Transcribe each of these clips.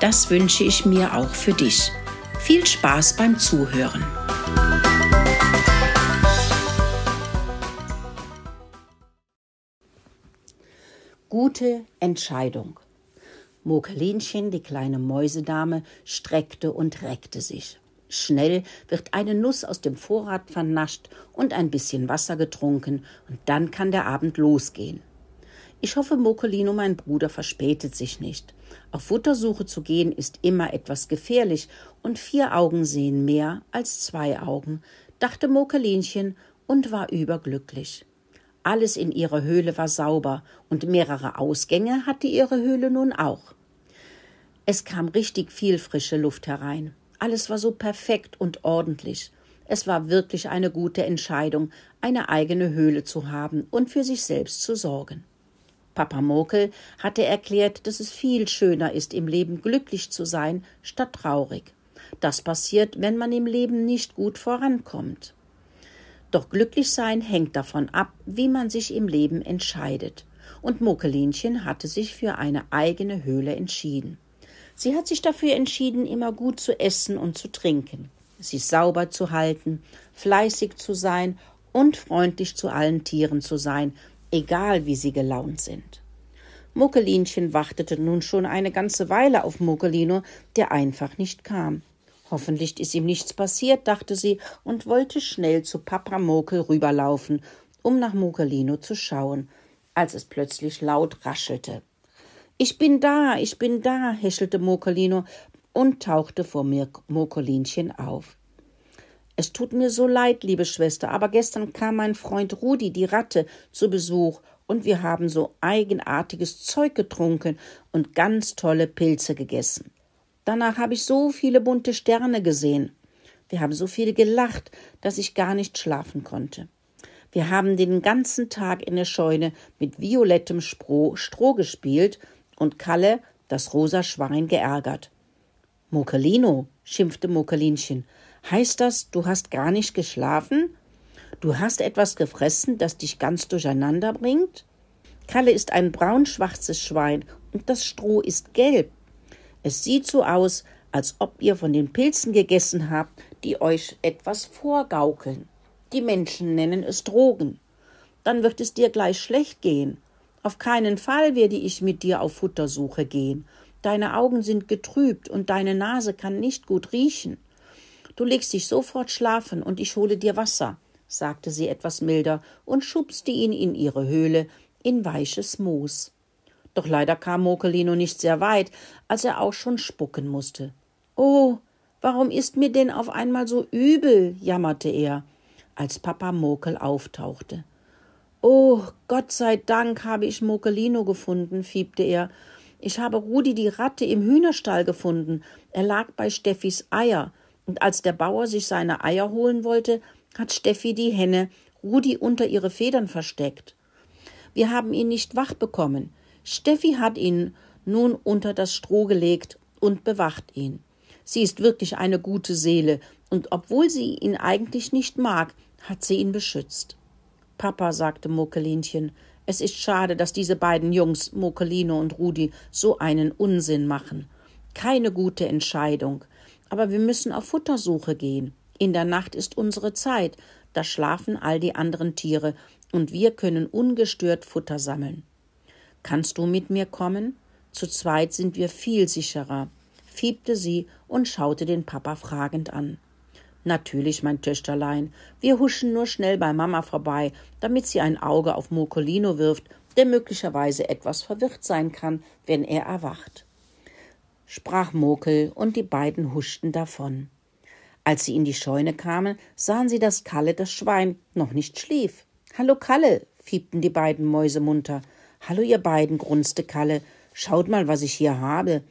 Das wünsche ich mir auch für dich. Viel Spaß beim Zuhören. Gute Entscheidung. Mokelinchen, die kleine Mäusedame, streckte und reckte sich. Schnell wird eine Nuss aus dem Vorrat vernascht und ein bisschen Wasser getrunken, und dann kann der Abend losgehen. Ich hoffe, Mokolino, mein Bruder, verspätet sich nicht. Auf Futtersuche zu gehen ist immer etwas gefährlich, und vier Augen sehen mehr als zwei Augen, dachte Mokelinchen und war überglücklich. Alles in ihrer Höhle war sauber, und mehrere Ausgänge hatte ihre Höhle nun auch. Es kam richtig viel frische Luft herein. Alles war so perfekt und ordentlich. Es war wirklich eine gute Entscheidung, eine eigene Höhle zu haben und für sich selbst zu sorgen. Papa Mokel hatte erklärt, dass es viel schöner ist, im Leben glücklich zu sein, statt traurig. Das passiert, wenn man im Leben nicht gut vorankommt. Doch glücklich sein hängt davon ab, wie man sich im Leben entscheidet. Und Mokelinchen hatte sich für eine eigene Höhle entschieden. Sie hat sich dafür entschieden, immer gut zu essen und zu trinken, sich sauber zu halten, fleißig zu sein und freundlich zu allen Tieren zu sein, egal wie sie gelaunt sind. Muckelinchen wartete nun schon eine ganze Weile auf Muckelino, der einfach nicht kam. Hoffentlich ist ihm nichts passiert, dachte sie und wollte schnell zu Papa Mokel rüberlaufen, um nach Muckelino zu schauen, als es plötzlich laut raschelte. Ich bin da, ich bin da, häschelte Mokelino und tauchte vor Mokelinchen auf. Es tut mir so leid, liebe Schwester, aber gestern kam mein Freund Rudi, die Ratte, zu Besuch, und wir haben so eigenartiges Zeug getrunken und ganz tolle Pilze gegessen. Danach habe ich so viele bunte Sterne gesehen. Wir haben so viel gelacht, dass ich gar nicht schlafen konnte. Wir haben den ganzen Tag in der Scheune mit violettem Stroh, Stroh gespielt und Kalle, das rosa Schwein, geärgert. Mokelino, schimpfte Mokelinchen, Heißt das, du hast gar nicht geschlafen? Du hast etwas gefressen, das dich ganz durcheinander bringt? Kalle ist ein braunschwarzes Schwein und das Stroh ist gelb. Es sieht so aus, als ob ihr von den Pilzen gegessen habt, die euch etwas vorgaukeln. Die Menschen nennen es Drogen. Dann wird es dir gleich schlecht gehen. Auf keinen Fall werde ich mit dir auf Futtersuche gehen. Deine Augen sind getrübt und deine Nase kann nicht gut riechen. Du legst dich sofort schlafen und ich hole dir Wasser, sagte sie etwas milder und schubste ihn in ihre Höhle in weiches Moos. Doch leider kam Mokelino nicht sehr weit, als er auch schon spucken musste. Oh, warum ist mir denn auf einmal so übel? jammerte er, als Papa Mokel auftauchte. Oh, Gott sei Dank habe ich Mokelino gefunden, fiebte er. Ich habe Rudi die Ratte im Hühnerstall gefunden. Er lag bei Steffis Eier und als der Bauer sich seine Eier holen wollte, hat Steffi die Henne Rudi unter ihre Federn versteckt. Wir haben ihn nicht wach bekommen. Steffi hat ihn nun unter das Stroh gelegt und bewacht ihn. Sie ist wirklich eine gute Seele, und obwohl sie ihn eigentlich nicht mag, hat sie ihn beschützt. Papa, sagte Mokelinchen, es ist schade, dass diese beiden Jungs, Mokelino und Rudi, so einen Unsinn machen. Keine gute Entscheidung. Aber wir müssen auf Futtersuche gehen. In der Nacht ist unsere Zeit, da schlafen all die anderen Tiere, und wir können ungestört Futter sammeln. Kannst du mit mir kommen? Zu zweit sind wir viel sicherer, fiebte sie und schaute den Papa fragend an. Natürlich, mein Töchterlein, wir huschen nur schnell bei Mama vorbei, damit sie ein Auge auf Mokolino wirft, der möglicherweise etwas verwirrt sein kann, wenn er erwacht sprach Mokel, und die beiden huschten davon. Als sie in die Scheune kamen, sahen sie, dass Kalle, das Schwein, noch nicht schlief. Hallo Kalle, fiebten die beiden Mäuse munter. Hallo ihr beiden, grunzte Kalle. Schaut mal, was ich hier habe.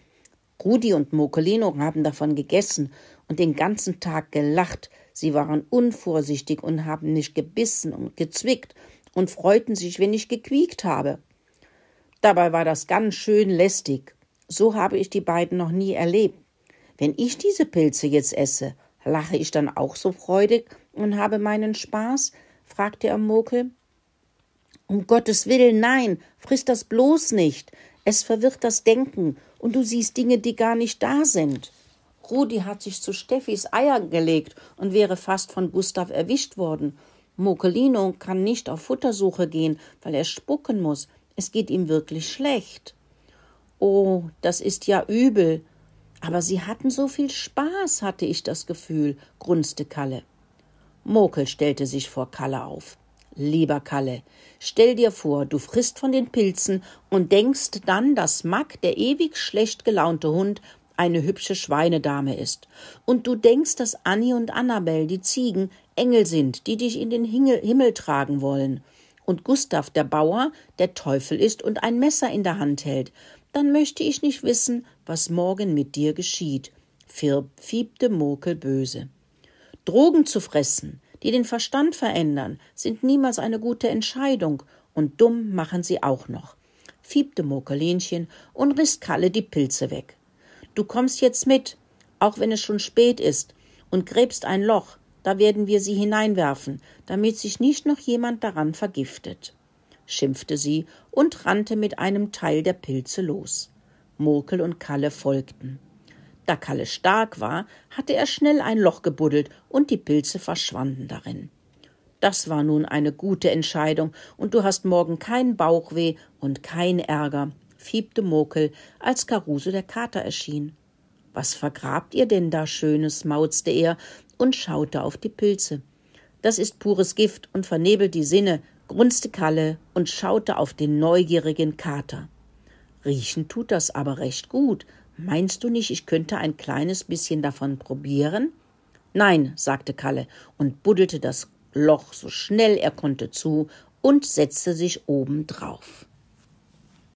Rudi und Mokelino haben davon gegessen und den ganzen Tag gelacht. Sie waren unvorsichtig und haben nicht gebissen und gezwickt und freuten sich, wenn ich gequiekt habe. Dabei war das ganz schön lästig. So habe ich die beiden noch nie erlebt. Wenn ich diese Pilze jetzt esse, lache ich dann auch so freudig und habe meinen Spaß? fragte er Mokel. Um Gottes Willen, nein, friss das bloß nicht. Es verwirrt das Denken und du siehst Dinge, die gar nicht da sind. Rudi hat sich zu Steffis Eier gelegt und wäre fast von Gustav erwischt worden. Mokelino kann nicht auf Futtersuche gehen, weil er spucken muss. Es geht ihm wirklich schlecht. Oh, das ist ja übel. Aber sie hatten so viel Spaß, hatte ich das Gefühl, grunzte Kalle. Mokel stellte sich vor Kalle auf. Lieber Kalle, stell dir vor, du frisst von den Pilzen und denkst dann, dass Mack, der ewig schlecht gelaunte Hund, eine hübsche Schweinedame ist. Und du denkst, dass Annie und Annabel, die Ziegen, Engel sind, die dich in den Himmel tragen wollen. Und Gustav, der Bauer, der Teufel ist und ein Messer in der Hand hält. Dann möchte ich nicht wissen, was morgen mit dir geschieht, fiebte Mokel böse. Drogen zu fressen, die den Verstand verändern, sind niemals eine gute Entscheidung, und dumm machen sie auch noch, fiebte Mokelinchen und riss Kalle die Pilze weg. Du kommst jetzt mit, auch wenn es schon spät ist, und gräbst ein Loch, da werden wir sie hineinwerfen, damit sich nicht noch jemand daran vergiftet, schimpfte sie und rannte mit einem Teil der Pilze los. Mokel und Kalle folgten. Da Kalle stark war, hatte er schnell ein Loch gebuddelt und die Pilze verschwanden darin. Das war nun eine gute Entscheidung, und du hast morgen kein Bauchweh und kein Ärger, fiebte Mokel, als Karuse der Kater erschien. Was vergrabt ihr denn da Schönes? mauzte er und schaute auf die Pilze. Das ist pures Gift und vernebelt die Sinne, grunzte Kalle und schaute auf den neugierigen Kater. Riechen tut das aber recht gut. Meinst du nicht, ich könnte ein kleines bisschen davon probieren? Nein, sagte Kalle und buddelte das Loch so schnell er konnte zu und setzte sich oben drauf.